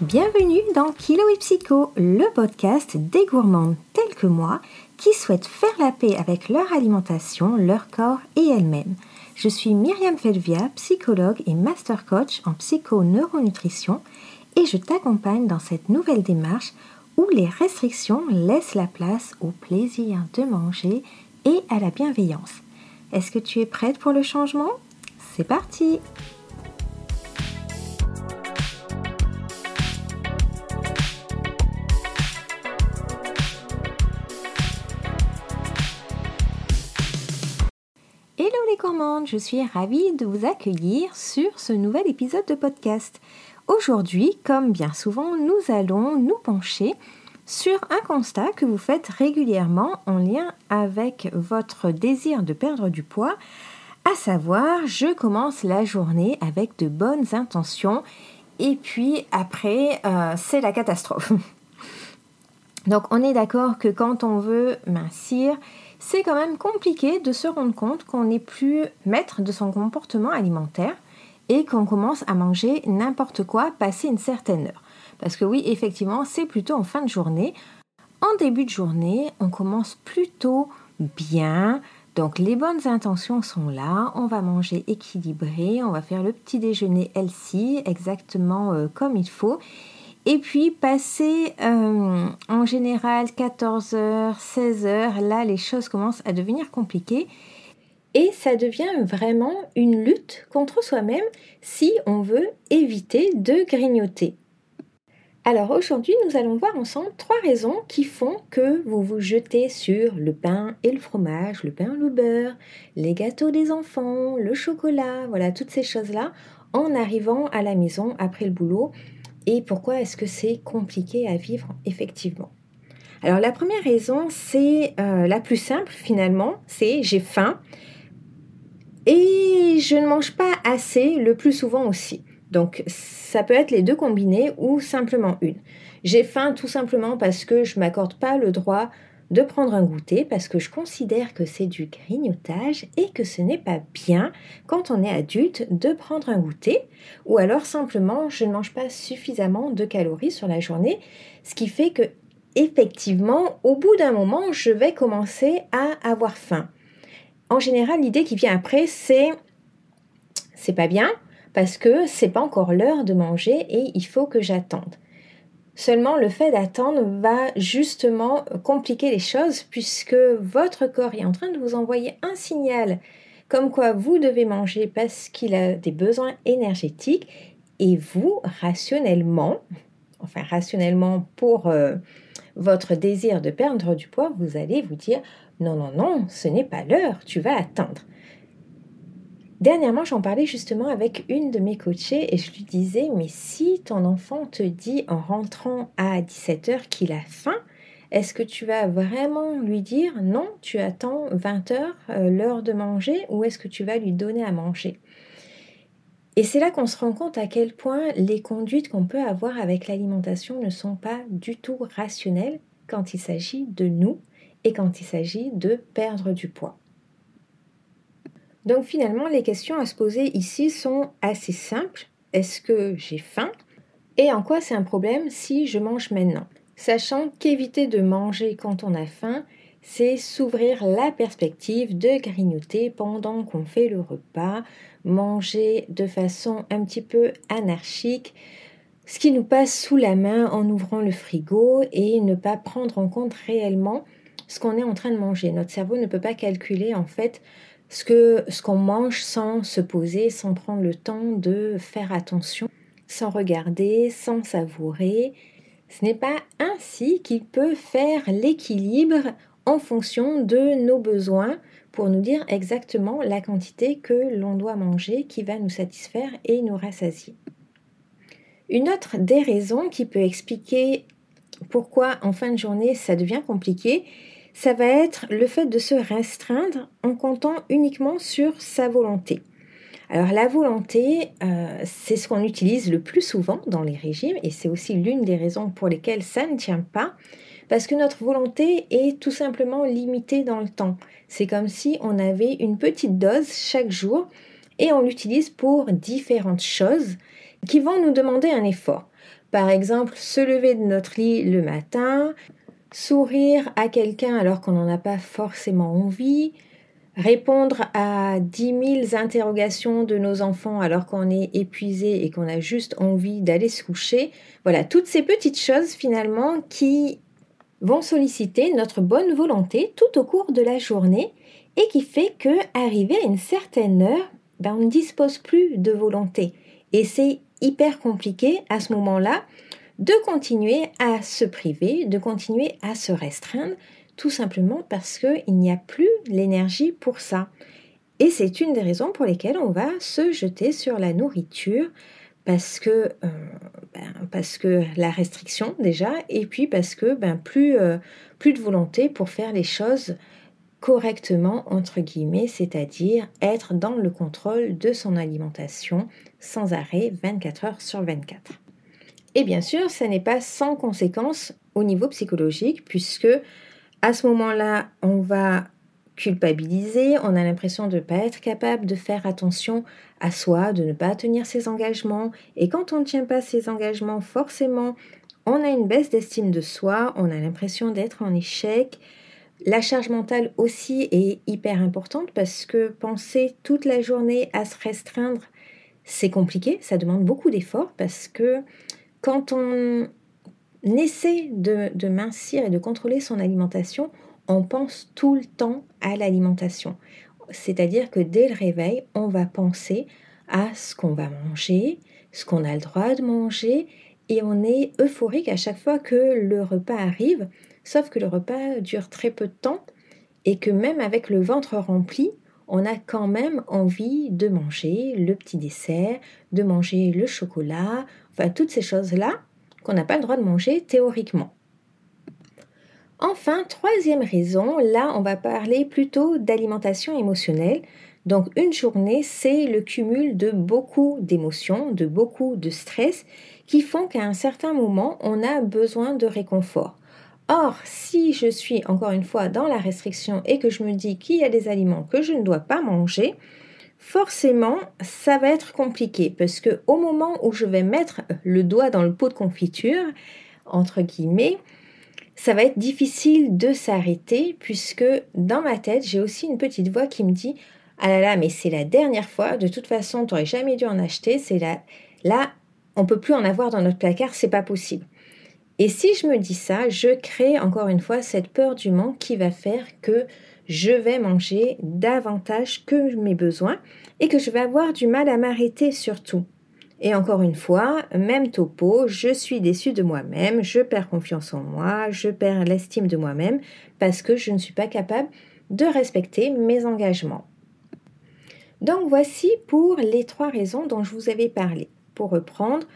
Bienvenue dans Kilo et Psycho, le podcast des gourmandes telles que moi qui souhaitent faire la paix avec leur alimentation, leur corps et elles-mêmes. Je suis Myriam Felvia, psychologue et master coach en psycho-neuronutrition et je t'accompagne dans cette nouvelle démarche où les restrictions laissent la place au plaisir de manger et à la bienveillance. Est-ce que tu es prête pour le changement? C'est parti Hello les gourmandes, je suis ravie de vous accueillir sur ce nouvel épisode de podcast. Aujourd'hui, comme bien souvent, nous allons nous pencher sur un constat que vous faites régulièrement en lien avec votre désir de perdre du poids, à savoir je commence la journée avec de bonnes intentions et puis après euh, c'est la catastrophe. Donc on est d'accord que quand on veut mincir, c'est quand même compliqué de se rendre compte qu'on n'est plus maître de son comportement alimentaire et qu'on commence à manger n'importe quoi passé une certaine heure. Parce que oui, effectivement, c'est plutôt en fin de journée. En début de journée, on commence plutôt bien. Donc les bonnes intentions sont là, on va manger équilibré, on va faire le petit déjeuner healthy exactement euh, comme il faut. Et puis, passer euh, en général 14h, 16h, là, les choses commencent à devenir compliquées. Et ça devient vraiment une lutte contre soi-même si on veut éviter de grignoter. Alors aujourd'hui, nous allons voir ensemble trois raisons qui font que vous vous jetez sur le pain et le fromage, le pain le beurre, les gâteaux des enfants, le chocolat, voilà, toutes ces choses-là en arrivant à la maison après le boulot et pourquoi est-ce que c'est compliqué à vivre effectivement? Alors la première raison, c'est euh, la plus simple finalement, c'est j'ai faim et je ne mange pas assez le plus souvent aussi. Donc ça peut être les deux combinés ou simplement une. J'ai faim tout simplement parce que je m'accorde pas le droit de prendre un goûter parce que je considère que c'est du grignotage et que ce n'est pas bien quand on est adulte de prendre un goûter ou alors simplement je ne mange pas suffisamment de calories sur la journée, ce qui fait que effectivement au bout d'un moment je vais commencer à avoir faim. En général, l'idée qui vient après c'est c'est pas bien parce que c'est pas encore l'heure de manger et il faut que j'attende. Seulement, le fait d'attendre va justement compliquer les choses puisque votre corps est en train de vous envoyer un signal comme quoi vous devez manger parce qu'il a des besoins énergétiques et vous, rationnellement, enfin rationnellement pour euh, votre désir de perdre du poids, vous allez vous dire non, non, non, ce n'est pas l'heure, tu vas attendre. Dernièrement, j'en parlais justement avec une de mes coachées et je lui disais, mais si ton enfant te dit en rentrant à 17h qu'il a faim, est-ce que tu vas vraiment lui dire non, tu attends 20h, euh, l'heure de manger, ou est-ce que tu vas lui donner à manger? Et c'est là qu'on se rend compte à quel point les conduites qu'on peut avoir avec l'alimentation ne sont pas du tout rationnelles quand il s'agit de nous et quand il s'agit de perdre du poids. Donc finalement, les questions à se poser ici sont assez simples. Est-ce que j'ai faim? Et en quoi c'est un problème si je mange maintenant? Sachant qu'éviter de manger quand on a faim, c'est s'ouvrir la perspective de grignoter pendant qu'on fait le repas, manger de façon un petit peu anarchique, ce qui nous passe sous la main en ouvrant le frigo et ne pas prendre en compte réellement ce qu'on est en train de manger. Notre cerveau ne peut pas calculer en fait ce que ce qu'on mange sans se poser, sans prendre le temps de faire attention, sans regarder, sans savourer. Ce n'est pas ainsi qu'il peut faire l'équilibre en fonction de nos besoins pour nous dire exactement la quantité que l'on doit manger qui va nous satisfaire et nous rassasier. Une autre des raisons qui peut expliquer pourquoi en fin de journée ça devient compliqué, ça va être le fait de se restreindre en comptant uniquement sur sa volonté. Alors la volonté, euh, c'est ce qu'on utilise le plus souvent dans les régimes et c'est aussi l'une des raisons pour lesquelles ça ne tient pas, parce que notre volonté est tout simplement limitée dans le temps. C'est comme si on avait une petite dose chaque jour et on l'utilise pour différentes choses qui vont nous demander un effort. Par exemple, se lever de notre lit le matin, sourire à quelqu'un alors qu'on n'en a pas forcément envie, répondre à 10 000 interrogations de nos enfants alors qu'on est épuisé et qu'on a juste envie d'aller se coucher. Voilà, toutes ces petites choses finalement qui vont solliciter notre bonne volonté tout au cours de la journée et qui fait que arrivé à une certaine heure, ben, on ne dispose plus de volonté. Et c'est hyper compliqué à ce moment-là de continuer à se priver, de continuer à se restreindre, tout simplement parce qu'il n'y a plus l'énergie pour ça. Et c'est une des raisons pour lesquelles on va se jeter sur la nourriture, parce que, euh, ben, la restriction déjà, et puis parce que ben, plus, euh, plus de volonté pour faire les choses correctement, entre guillemets, c'est-à-dire être dans le contrôle de son alimentation sans arrêt 24 heures sur 24. Et bien sûr, ça n'est pas sans conséquences au niveau psychologique, puisque à ce moment-là, on va culpabiliser, on a l'impression de ne pas être capable de faire attention à soi, de ne pas tenir ses engagements. Et quand on ne tient pas ses engagements, forcément, on a une baisse d'estime de soi, on a l'impression d'être en échec. La charge mentale aussi est hyper importante parce que penser toute la journée à se restreindre, c'est compliqué, ça demande beaucoup d'efforts parce que quand on essaie de, mincir et de contrôler son alimentation, on pense tout le temps à l'alimentation. C'est-à-dire que dès le réveil, on va penser à ce qu'on va manger, ce qu'on a le droit de manger, et on est euphorique à chaque fois que le repas arrive, sauf que le repas dure très peu de temps, et que même avec le ventre rempli, on a quand même envie de manger le petit dessert, de manger le chocolat, enfin toutes ces choses-là qu'on n'a pas le droit de manger théoriquement. Enfin, troisième raison, là on va parler plutôt d'alimentation émotionnelle. Donc une journée, c'est le cumul de beaucoup d'émotions, de beaucoup de stress qui font qu'à un certain moment, on a besoin de réconfort. Or, si je suis encore une fois dans la restriction et que je me dis qu'il y a des aliments que je ne dois pas manger, forcément, ça va être compliqué parce que au moment où je vais mettre le doigt dans le pot de confiture, entre guillemets, ça va être difficile de s'arrêter puisque dans ma tête, j'ai aussi une petite voix qui me dit Ah là là, mais c'est la dernière fois, de toute façon, tu n'aurais jamais dû en acheter, c'est là, là, on peut plus en avoir dans notre placard, c'est pas possible. Et si je me dis ça, je crée encore une fois cette peur du manque qui va faire que je vais manger davantage que mes besoins et que je vais avoir du mal à m'arrêter surtout. Et encore une fois, même topo, je suis déçue de moi-même, je perds confiance en moi, je perds l'estime de moi-même parce que je ne suis pas capable de respecter mes engagements. Donc voici pour les trois raisons dont je vous avais parlé. Pour reprendre,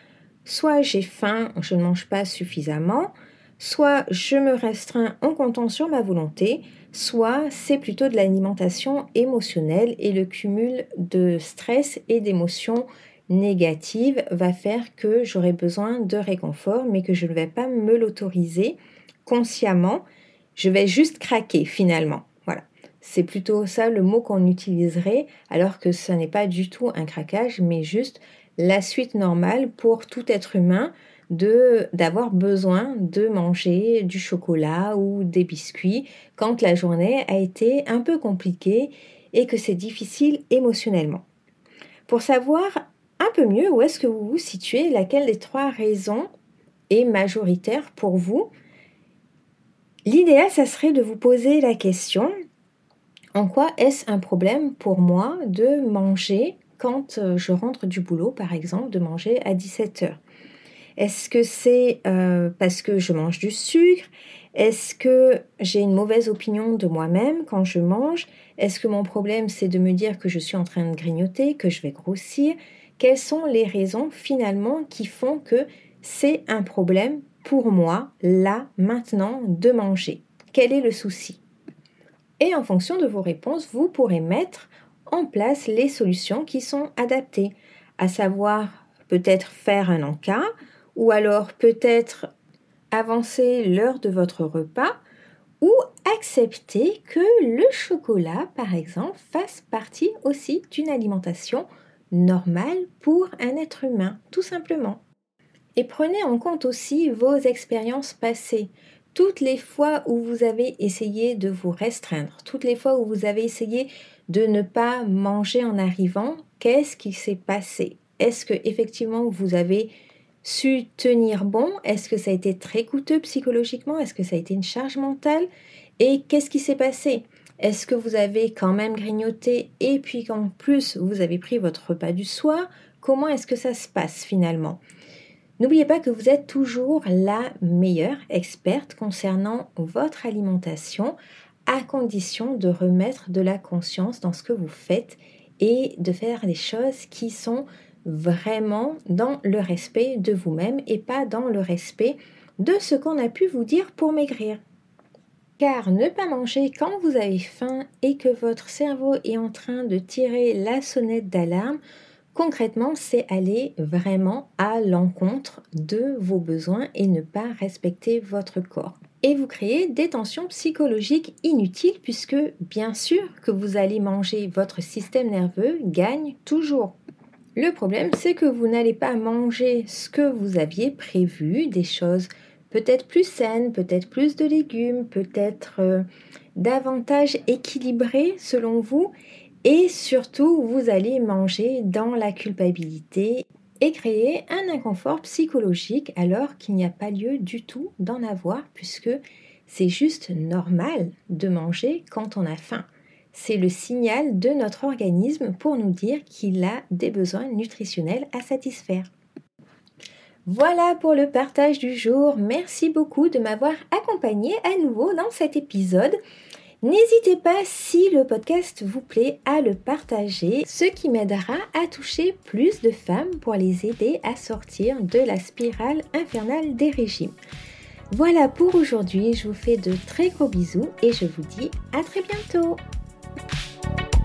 soit j'ai faim, je ne mange pas suffisamment, soit je me restreins en comptant sur ma volonté, soit c'est plutôt de l'alimentation émotionnelle et le cumul de stress et d'émotions négative va faire que j'aurai besoin de réconfort, mais que je ne vais pas me l'autoriser consciemment. Je vais juste craquer finalement. Voilà. C'est plutôt ça le mot qu'on utiliserait, alors que ce n'est pas du tout un craquage, mais juste la suite normale pour tout être humain d'avoir besoin de manger du chocolat ou des biscuits quand la journée a été un peu compliquée et que c'est difficile émotionnellement. Pour savoir un peu mieux où est-ce que vous vous situez, laquelle des trois raisons est majoritaire pour vous. L'idéal, ça serait de vous poser la question, en quoi est-ce un problème pour moi de manger quand euh, je rentre du boulot, par exemple, de manger à 17h Est-ce que c'est euh, parce que je mange du sucre? Est-ce que j'ai une mauvaise opinion de moi-même quand je mange? Est-ce que mon problème c'est de me dire que je suis en train de grignoter, que je vais grossir? Quelles sont les raisons finalement qui font que c'est un problème pour moi, là, maintenant, de manger? Quel est le souci? Et en fonction de vos réponses, vous pourrez mettre en place les solutions qui sont adaptées, à savoir peut-être faire un encas, ou alors peut-être avancer l'heure de votre repas, ou accepter que le chocolat, par exemple, fasse partie aussi d'une alimentation normal pour un être humain, tout simplement. Et prenez en compte aussi vos expériences passées. Toutes les fois où vous avez essayé de vous restreindre, toutes les fois où vous avez essayé de ne pas manger en arrivant, qu'est-ce qui s'est passé? Est-ce que effectivement vous avez su tenir bon? Est-ce que ça a été très coûteux psychologiquement? Est-ce que ça a été une charge mentale? Et qu'est-ce qui s'est passé? Est-ce que vous avez quand même grignoté et puis qu'en plus vous avez pris votre repas du soir? Comment est-ce que ça se passe finalement? N'oubliez pas que vous êtes toujours la meilleure experte concernant votre alimentation à condition de remettre de la conscience dans ce que vous faites et de faire des choses qui sont vraiment dans le respect de vous-même et pas dans le respect de ce qu'on a pu vous dire pour maigrir. Car ne pas manger quand vous avez faim et que votre cerveau est en train de tirer la sonnette d'alarme, concrètement, c'est aller vraiment à l'encontre de vos besoins et ne pas respecter votre corps. Et vous créez des tensions psychologiques inutiles puisque bien sûr que vous allez manger, votre système nerveux gagne toujours. Le problème, c'est que vous n'allez pas manger ce que vous aviez prévu, des choses peut-être plus saines, peut-être plus de légumes, peut-être euh, davantage équilibrées selon vous. Et surtout, vous allez manger dans la culpabilité et créer un inconfort psychologique alors qu'il n'y a pas lieu du tout d'en avoir puisque c'est juste normal de manger quand on a faim c'est le signal de notre organisme pour nous dire qu'il a des besoins nutritionnels à satisfaire. Voilà pour le partage du jour. Merci beaucoup de m'avoir accompagné à nouveau dans cet épisode. N'hésitez pas, si le podcast vous plaît, à le partager, ce qui m'aidera à toucher plus de femmes pour les aider à sortir de la spirale infernale des régimes. Voilà pour aujourd'hui, je vous fais de très gros bisous et je vous dis à très bientôt Thank you.